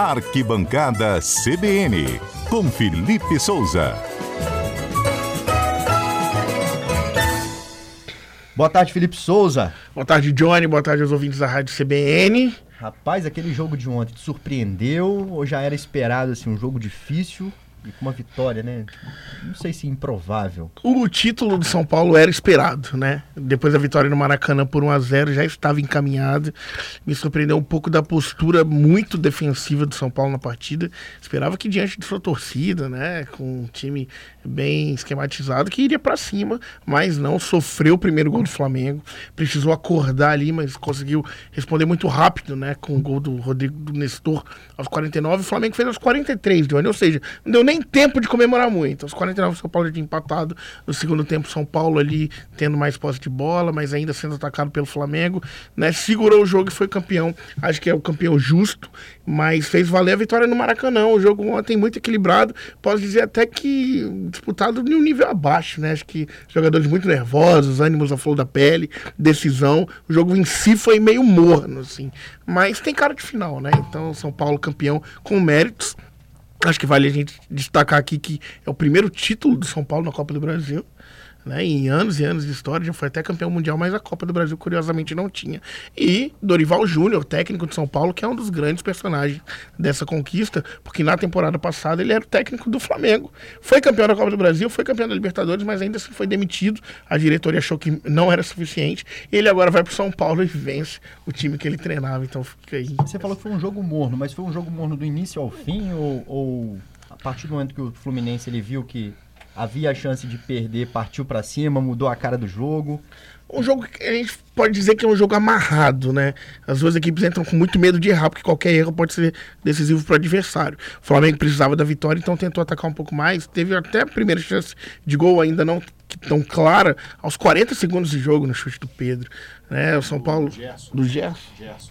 Arquibancada CBN, com Felipe Souza. Boa tarde, Felipe Souza. Boa tarde, Johnny. Boa tarde aos ouvintes da Rádio CBN. Rapaz, aquele jogo de ontem te surpreendeu ou já era esperado assim um jogo difícil? E com uma vitória, né? Não sei se improvável. O título do São Paulo era esperado, né? Depois da vitória no Maracanã por 1 a 0 já estava encaminhado. Me surpreendeu um pouco da postura muito defensiva do São Paulo na partida. Esperava que diante de sua torcida, né, com um time bem esquematizado, que iria para cima, mas não sofreu o primeiro gol do Flamengo. Precisou acordar ali, mas conseguiu responder muito rápido, né, com o gol do Rodrigo do Nestor aos 49. O Flamengo fez aos 43, Johnny, ou seja, não deu nem tempo de comemorar muito. Aos 49, o São Paulo já tinha empatado. No segundo tempo, São Paulo ali tendo mais posse de bola, mas ainda sendo atacado pelo Flamengo. Né? Segurou o jogo e foi campeão. Acho que é o campeão justo, mas fez valer a vitória no Maracanã. O jogo ontem muito equilibrado. Posso dizer até que disputado em um nível abaixo, né? Acho que jogadores muito nervosos, ânimos à flor da pele, decisão. O jogo em si foi meio morno, assim. Mas tem cara de final, né? Então, São Paulo campeão com méritos. Acho que vale a gente destacar aqui que é o primeiro título do São Paulo na Copa do Brasil. Né, em anos e anos de história, já foi até campeão mundial, mas a Copa do Brasil, curiosamente, não tinha. E Dorival Júnior, técnico de São Paulo, que é um dos grandes personagens dessa conquista, porque na temporada passada ele era o técnico do Flamengo. Foi campeão da Copa do Brasil, foi campeão da Libertadores, mas ainda assim foi demitido. A diretoria achou que não era suficiente. Ele agora vai para São Paulo e vence o time que ele treinava. Então fica aí. Você falou que foi um jogo morno, mas foi um jogo morno do início ao fim ou, ou a partir do momento que o Fluminense ele viu que havia a chance de perder, partiu para cima, mudou a cara do jogo. Um jogo que a gente pode dizer que é um jogo amarrado, né? As duas equipes entram com muito medo de errar, porque qualquer erro pode ser decisivo para o adversário. O Flamengo precisava da vitória, então tentou atacar um pouco mais. Teve até a primeira chance de gol, ainda não tão clara, aos 40 segundos de jogo no chute do Pedro. Né? O São Paulo. Do Gerson. Do Gerson. Gerson.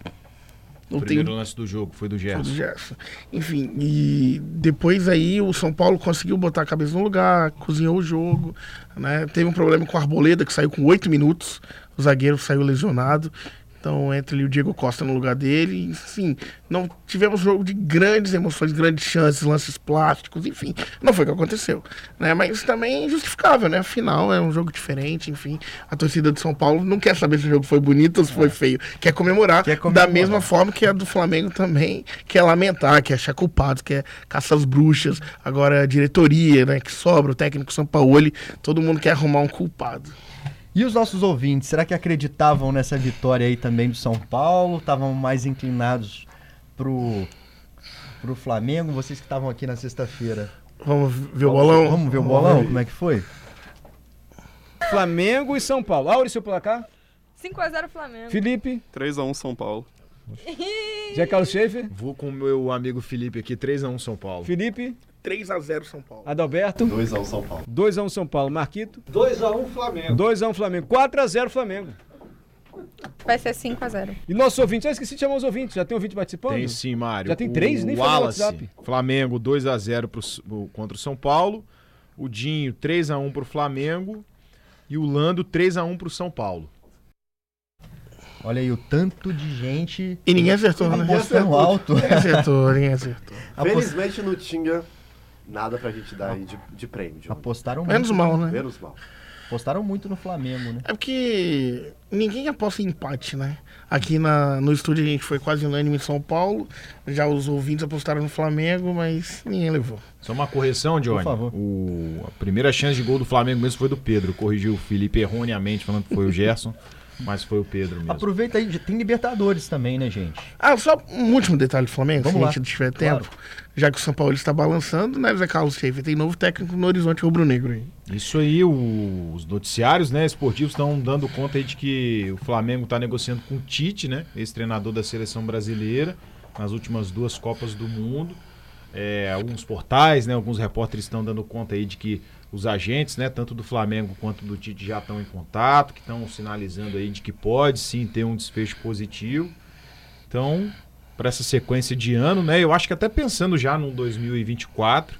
Não o primeiro tem... lance do jogo foi do Gerson. Foi do Gerson. Enfim, e depois aí o São Paulo conseguiu botar a cabeça no lugar, cozinhou o jogo. Né? Teve um problema com a Arboleda, que saiu com oito minutos. O zagueiro saiu lesionado. Então entra ali o Diego Costa no lugar dele. Enfim, não tivemos jogo de grandes emoções, grandes chances, lances plásticos, enfim. Não foi o que aconteceu. Né? Mas também é justificável, né? Afinal, é um jogo diferente, enfim. A torcida de São Paulo não quer saber se o jogo foi bonito ou se foi é. feio. Quer comemorar, quer comemorar, da mesma forma que a do Flamengo também quer lamentar, quer achar culpados, quer caçar as bruxas. Agora a diretoria, né, que sobra, o técnico São Paulo, todo mundo quer arrumar um culpado. E os nossos ouvintes, será que acreditavam nessa vitória aí também do São Paulo? Estavam mais inclinados pro, pro Flamengo? Vocês que estavam aqui na sexta-feira. Vamos ver o bolão? Vamos ver o bolão? Como é que foi? Flamengo e São Paulo. Aure, seu placar? 5x0 Flamengo. Felipe? 3x1 São Paulo. Zé Carlos Schaefer? Vou com o meu amigo Felipe aqui, 3x1 São Paulo. Felipe? 3x0 São Paulo. Adalberto? 2x1 São Paulo. 2x1 São Paulo. Marquito? 2x1 Flamengo. 2x1 Flamengo. 4x0 Flamengo. Vai ser 5x0. E nossos ouvintes, eu esqueci de chamar os ouvintes. Já tem ouvinte participando? Tem sim, Mário. Já tem três? Nem Wallace, WhatsApp. Flamengo 2x0 contra o São Paulo. O Dinho 3x1 pro Flamengo. E o Lando 3x1 pro São Paulo. Olha aí o tanto de gente. E ninguém acertou, né? Apostando alto. Ninguém acertou, ninguém acertou. Felizmente não tinha nada pra gente dar aí de, de prêmio. Apostaram Menos muito. mal, né? Menos mal. Apostaram muito no Flamengo, né? É porque ninguém aposta em empate, né? Aqui na, no estúdio a gente foi quase unânime em São Paulo. Já os ouvintes apostaram no Flamengo, mas ninguém levou. Só uma correção, Johnny. Por favor. O, a primeira chance de gol do Flamengo mesmo foi do Pedro. Corrigiu o Felipe erroneamente, falando que foi o Gerson. Mas foi o Pedro mesmo. Aproveita aí, tem Libertadores também, né, gente? Ah, só um último detalhe do Flamengo, Vamos se lá. a gente tiver tempo. Claro. Já que o São Paulo está balançando, né, Zé Carlos Schaefer tem novo técnico no horizonte rubro-negro aí. Isso aí, o, os noticiários né, esportivos estão dando conta aí de que o Flamengo está negociando com o Tite, né, ex-treinador da seleção brasileira, nas últimas duas Copas do Mundo. É, alguns portais, né, alguns repórteres estão dando conta aí de que os agentes, né, tanto do Flamengo quanto do Tite já estão em contato, que estão sinalizando aí de que pode sim ter um desfecho positivo. Então, para essa sequência de ano, né, eu acho que até pensando já no 2024,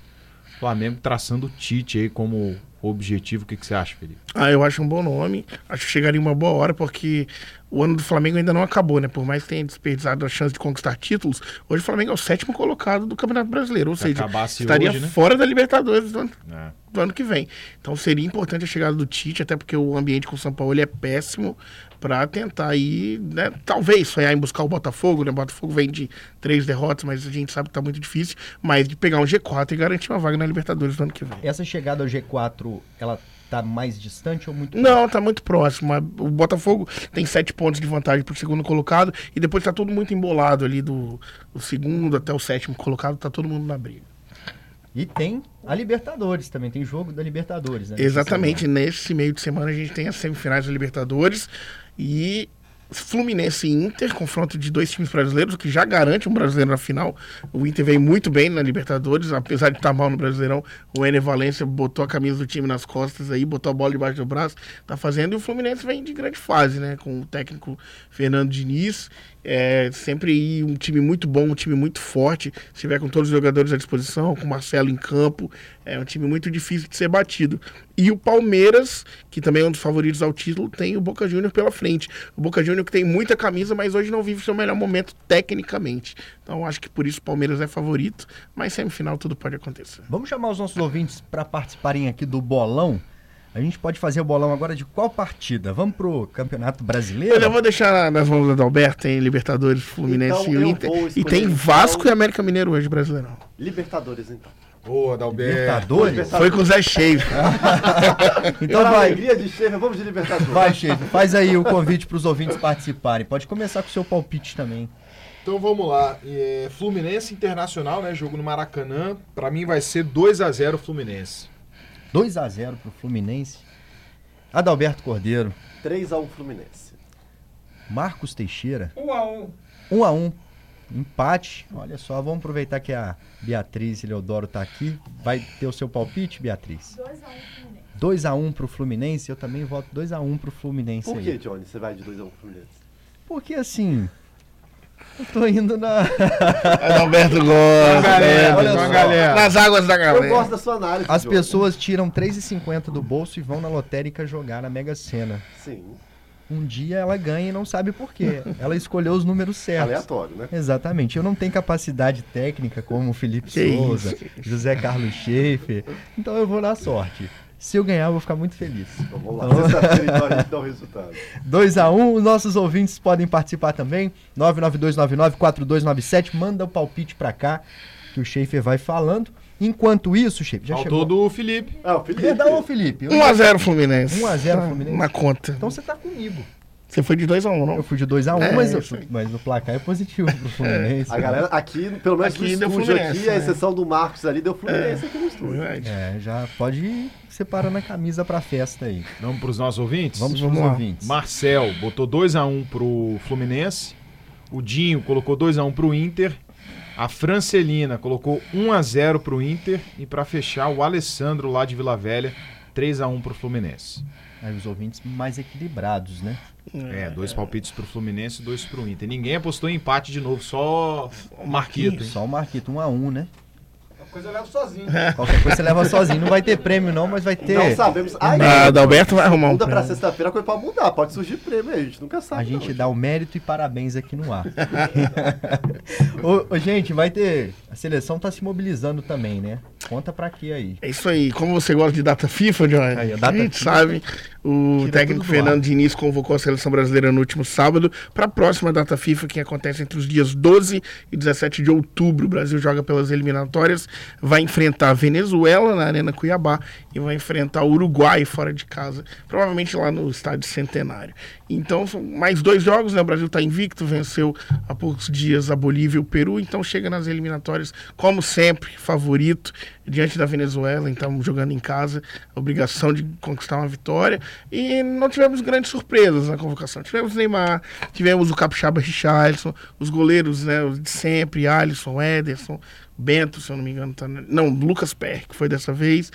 Flamengo traçando o Tite aí como objetivo. O que, que você acha, Felipe? Ah, eu acho um bom nome. Acho que chegaria uma boa hora, porque o ano do Flamengo ainda não acabou, né? Por mais que tenha desperdiçado a chance de conquistar títulos, hoje o Flamengo é o sétimo colocado do Campeonato Brasileiro. Ou Se seja, estaria hoje, né? fora da Libertadores do ano, É. do ano que vem. Então seria importante a chegada do Tite, até porque o ambiente com o São Paulo ele é péssimo, para tentar aí, né? Talvez sonhar em buscar o Botafogo, né? O Botafogo vem de três derrotas, mas a gente sabe que tá muito difícil. Mas de pegar um G4 e garantir uma vaga na Libertadores do ano que vem. Essa chegada ao G4, ela tá mais distante ou muito Não, tá muito próximo. O Botafogo tem sete pontos de vantagem pro segundo colocado e depois tá todo muito embolado ali do, do segundo até o sétimo colocado, tá todo mundo na briga. E tem a Libertadores também, tem jogo da Libertadores, né? Exatamente, nesse meio de semana a gente tem as semifinais da Libertadores e Fluminense e Inter, confronto de dois times brasileiros, o que já garante um brasileiro na final. O Inter veio muito bem na Libertadores, apesar de estar mal no Brasileirão. O Ener Valência botou a camisa do time nas costas aí, botou a bola debaixo do braço, tá fazendo. E o Fluminense vem de grande fase, né? Com o técnico Fernando Diniz. É sempre um time muito bom, um time muito forte. Se tiver com todos os jogadores à disposição, com o Marcelo em campo, é um time muito difícil de ser batido. E o Palmeiras, que também é um dos favoritos ao título, tem o Boca Juniors pela frente. O Boca Juniors que tem muita camisa, mas hoje não vive seu melhor momento tecnicamente. Então acho que por isso o Palmeiras é favorito, mas semifinal tudo pode acontecer. Vamos chamar os nossos ouvintes para participarem aqui do bolão. A gente pode fazer o bolão agora de qual partida? Vamos pro Campeonato Brasileiro? Eu já vou deixar nas mãos do Alberto, tem Libertadores, Fluminense Então e eu Inter. E tem então- Vasco e América Mineiro hoje, Brasileirão. Libertadores, então. Boa, Dalberto. Libertadores? Foi com o Zé Cheio. Então Pela vai, alegria de Chefe, vamos de Libertadores. vai, chefe. Faz aí o convite para os ouvintes participarem. Pode começar com o seu palpite também. Então vamos lá. É, Fluminense Internacional, né? Jogo no Maracanã. Pra mim vai ser 2 a 0 Fluminense. 2 a 0 pro Fluminense. Adalberto Cordeiro, 3x1 Fluminense. Marcos Teixeira, 1 a 1 1 a 1 Empate. Olha só, vamos aproveitar que a Beatriz Leodoro tá aqui. Vai ter o seu palpite, Beatriz? 2x1 Fluminense. 2 a 1 pro Fluminense. Eu também voto 2 a 1 pro Fluminense Por aí. que, Johnny, você vai de 2x1 Fluminense? Porque assim, eu tô indo na Alberto gosta. galera, olha uma só. galera. Nas águas da Eu galera. gosto da sua análise, As Johnny. pessoas tiram 3,50 do bolso e vão na lotérica jogar na Mega Sena. Sim, Um dia ela ganha e não sabe por quê. Ela escolheu os números certos. aleatório, né? Exatamente. Eu não tenho capacidade técnica como o Felipe Que Souza, isso, José Carlos Schaefer. Então eu vou na sorte. Se eu ganhar, eu vou ficar muito feliz. Então vamos lá, sexta-feira então a gente dá o resultado. 2x1, os nossos ouvintes podem participar também. 992994297, manda o palpite pra cá, que o Schaefer vai falando. Enquanto isso, Schaefer, já Faltou chegou. do Felipe. Ah, o Felipe. Perdão, Felipe. eu- 1x0 Fluminense. 1 a 0 Tá Fluminense. Na conta. Então você tá comigo. Você foi de 2x1, Eu não? fui de 2x1, É, mas, eu- mas o placar é positivo pro Fluminense. A galera aqui, pelo menos Aqui no deu estúdio Fluminense, aqui, a né? exceção do Marcos ali, deu Fluminense aqui no estúdio. É, já pode ir separando a camisa pra festa aí. Vamos pros nossos ouvintes? Vamos, Vamos pros lá. ouvintes. Marcel botou 2x1 pro Fluminense. O Dinho colocou 2x1 pro Inter. A Francelina colocou 1x0 pro Inter. E pra fechar, o Alessandro lá de Vila Velha, 3x1 pro Fluminense. Aí os ouvintes mais equilibrados, né? É, dois palpites pro Fluminense e dois pro Inter. Ninguém apostou em empate de novo, só o Marquito. hein? Só o Marquito, 1 a 1 né? Coisa eu levo sozinho. Qualquer coisa você leva sozinho. Não vai ter prêmio não, mas vai ter... Não sabemos. Ai, Ah, Adalberto vai arrumar um muda pra sexta-feira, a coisa pode mudar. Pode surgir prêmio aí, a gente nunca sabe. A gente não, dá o mérito e parabéns aqui no ar. ô, ô, gente, vai ter... A seleção tá se mobilizando também, né? Conta pra quê aí? É isso aí. Como você gosta de data FIFA, Johnny? Aí, a a data gente FIFA sabe. O tira técnico Fernando. Diniz convocou a seleção brasileira no último sábado para a próxima data FIFA, que acontece entre os dias 12 e 17 de outubro. O Brasil joga pelas eliminatórias, vai enfrentar a Venezuela na Arena Cuiabá e vai enfrentar o Uruguai fora de casa, provavelmente lá no Estádio Centenário. Então, são mais dois jogos, né? O Brasil está invicto, venceu há poucos dias a Bolívia e o Peru, então chega nas eliminatórias, como sempre, favorito diante da Venezuela, então jogando em casa, a obrigação de conquistar uma vitória. E não tivemos grandes surpresas na convocação. Tivemos Neymar, tivemos o Capixaba Richarlison, os goleiros né, de sempre, Alisson, Ederson, Bento, se eu não me engano, tá, né? não, Lucas Perry, que foi dessa vez.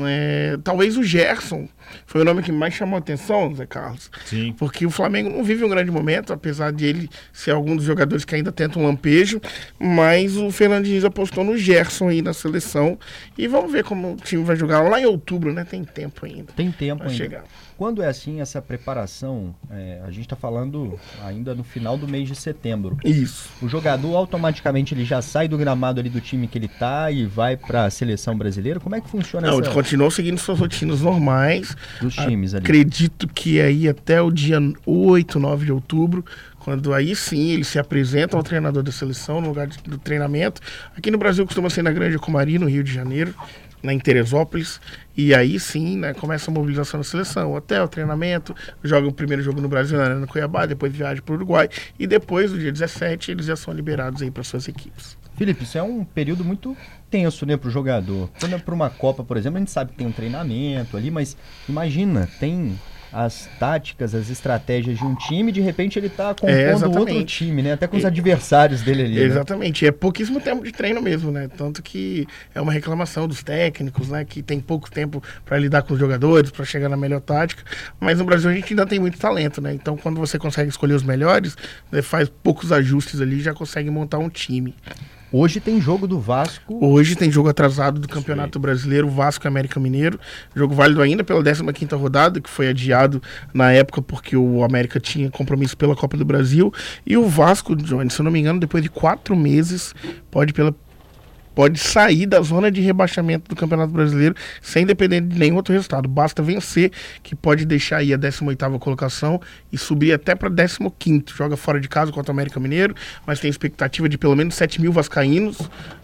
É, talvez o Gerson foi o nome que mais chamou a atenção, Zé Carlos. Sim. Porque o Flamengo não vive um grande momento, apesar de ele ser algum dos jogadores que ainda tenta um lampejo. Mas o Fernando Diniz apostou no Gerson aí na seleção. E vamos ver como o time vai jogar lá em outubro, né? Tem tempo ainda. Tem tempo ainda. chegar. Quando é assim essa preparação, é, a gente está falando ainda no final do mês de setembro. Isso. O jogador automaticamente ele já sai do gramado ali do time que ele tá e vai para a seleção brasileira. Como é que funciona Não, essa, ele continuou seguindo suas rotinas normais. dos times ali? Acredito que aí até o dia 8, 9 de outubro, quando aí sim ele se apresenta ao treinador da seleção no lugar do treinamento. Aqui no Brasil costuma ser na Grande Comari, no Rio de Janeiro, lá em Teresópolis. E aí sim, né, começa a mobilização da seleção. Hotel, treinamento, joga o primeiro jogo no Brasil, na Arena Cuiabá, depois viaja para o Uruguai. E depois, no dia 17, eles já são liberados aí para suas equipes. Felipe, isso é um período muito tenso, né, pro jogador. Quando é pra uma Copa, por exemplo, a gente sabe que tem um treinamento ali, mas imagina, tem as táticas, as estratégias de um time, de repente ele tá compondo É, outro time, né? Até com os adversários dele ali. né? Exatamente, é pouquíssimo tempo de treino mesmo, né? Tanto que é uma reclamação dos técnicos, né? Que tem pouco tempo para lidar com os jogadores, para chegar na melhor tática. Mas no Brasil a gente ainda tem muito talento, né? Então quando você consegue escolher os melhores, né, faz poucos ajustes ali e já consegue montar um time. Hoje tem jogo do Vasco. Hoje tem jogo atrasado do Campeonato Brasileiro, Vasco e América Mineiro. Jogo válido ainda pela 15ª rodada, que foi adiado na época porque o América tinha compromisso pela Copa do Brasil. E o Vasco, Johnny, se eu não me engano, depois de quatro meses, pode pela pode sair da zona de rebaixamento do Campeonato Brasileiro sem depender de nenhum outro resultado. Basta vencer, que pode deixar aí a 18ª colocação e subir até para 15º. Joga fora de casa contra o América Mineiro, mas tem expectativa de pelo menos 7 mil vascaínos,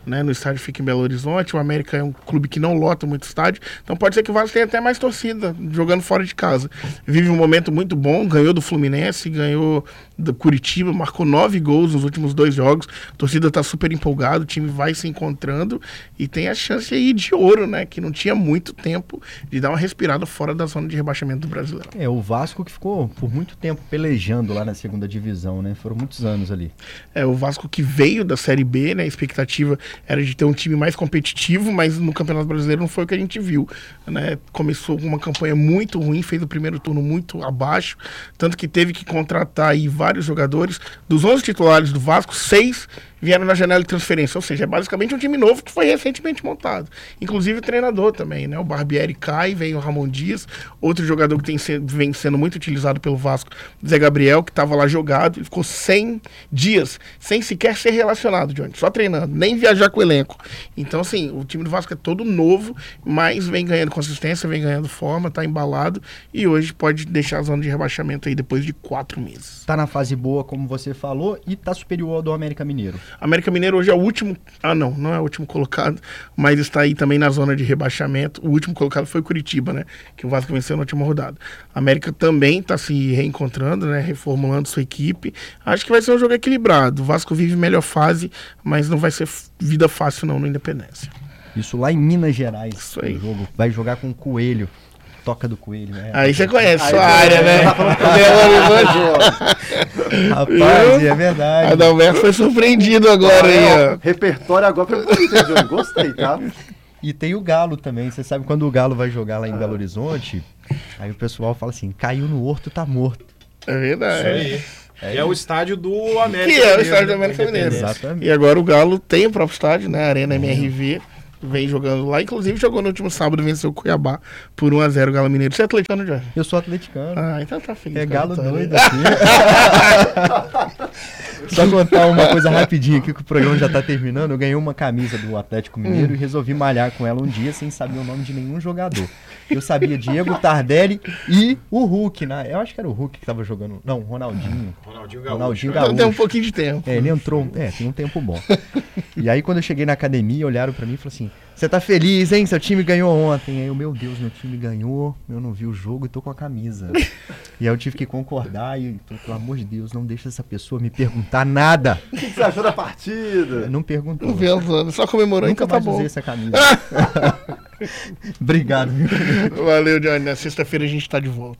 né, no estádio fica em Belo Horizonte. O América é um clube que não lota muito estádio, então pode ser que o Vasco tenha até mais torcida jogando fora de casa. Vive um momento muito bom, ganhou do Fluminense, ganhou do Curitiba, marcou nove gols nos últimos dois jogos. A torcida tá super empolgada, o time vai se encontrando e tem a chance aí de ouro, né? Que não tinha muito tempo de dar uma respirada fora da zona de rebaixamento do brasileiro. É, o Vasco que ficou por muito tempo pelejando lá na segunda divisão, né? Foram muitos anos ali. É, o Vasco que veio da Série B, né? A expectativa era de ter um time mais competitivo, mas no Campeonato Brasileiro não foi o que a gente viu, né? Começou com uma campanha muito ruim, fez o primeiro turno muito abaixo, tanto que teve que contratar aí vários jogadores. Dos 11 titulares do Vasco, seis vieram na janela de transferência, ou seja, é basicamente um time novo que foi recentemente montado. Inclusive o treinador também, né? O Barbieri cai, vem o Ramon Dias, outro jogador que tem se- vem sendo muito utilizado pelo Vasco, Zé Gabriel, que estava lá jogado, ficou 100 dias sem sequer ser relacionado, Johnny, só treinando, nem viajar com o elenco. Então, assim, o time do Vasco é todo novo, mas vem ganhando consistência, vem ganhando forma, tá embalado e hoje pode deixar a zona de rebaixamento aí depois de quatro meses. Tá na fase boa, como você falou, e tá superior ao do América Mineiro. América Mineiro hoje é o último. Ah, não, não é o último colocado, mas está aí também na zona de rebaixamento. O último colocado foi o Curitiba, né? Que o Vasco venceu na última rodada. A América também está se reencontrando, né? Reformulando sua equipe. Acho que vai ser um jogo equilibrado. O Vasco vive melhor fase, mas não vai ser vida fácil, não, no Independência. Isso lá em Minas Gerais. Isso aí. O jogo vai jogar com o Coelho. Toca do Coelho, né? Aí você conhece Aí sua área, né? Rapaz, é verdade. Adalberto foi surpreendido agora aí, ó. Repertório agora pra você, Johnny. Gostei, tá? E tem o Galo também. Você sabe quando o Galo vai jogar lá em Belo Horizonte, aí o pessoal fala assim: caiu no horto, tá morto. É Isso verdade. aí. É, o estádio do América Que é o estádio do? América Mineiro. Exatamente. E agora o Galo tem o próprio estádio, né? Arena MRV. Vem jogando lá. Inclusive jogou no último sábado, venceu o Cuiabá por 1x0 o Galo Mineiro. Você é atleticano, Jorge? Eu sou atleticano. Ah, então tá feliz. É galo vitória. doido aqui. Só contar uma coisa rapidinho aqui que o programa já tá terminando. Eu ganhei uma camisa do Atlético Mineiro e resolvi malhar com ela um dia sem saber o nome de nenhum jogador. Eu sabia Diego Tardelli e o Hulk, né? Eu acho que era o Hulk que tava jogando. Não, Ronaldinho. Ronaldinho Gaúcho. Ronaldinho Então tem um Gaúcho. pouquinho de tempo. É, ele entrou. É, tem um tempo bom. E aí, quando eu cheguei na academia, olharam pra mim e falaram assim: Você tá feliz, hein? Seu time ganhou ontem. Aí eu, meu Deus, meu time ganhou. Eu não vi o jogo e tô com a camisa. E aí eu tive que concordar e, falei, pelo amor de Deus, não deixa essa pessoa me perguntar nada. O que você achou da partida? Não perguntou. Não anos, só comemorou, Nunca então tá mais bom. usei essa camisa. Obrigado, viu? Valeu, Johnny. Na sexta-feira a gente tá de volta.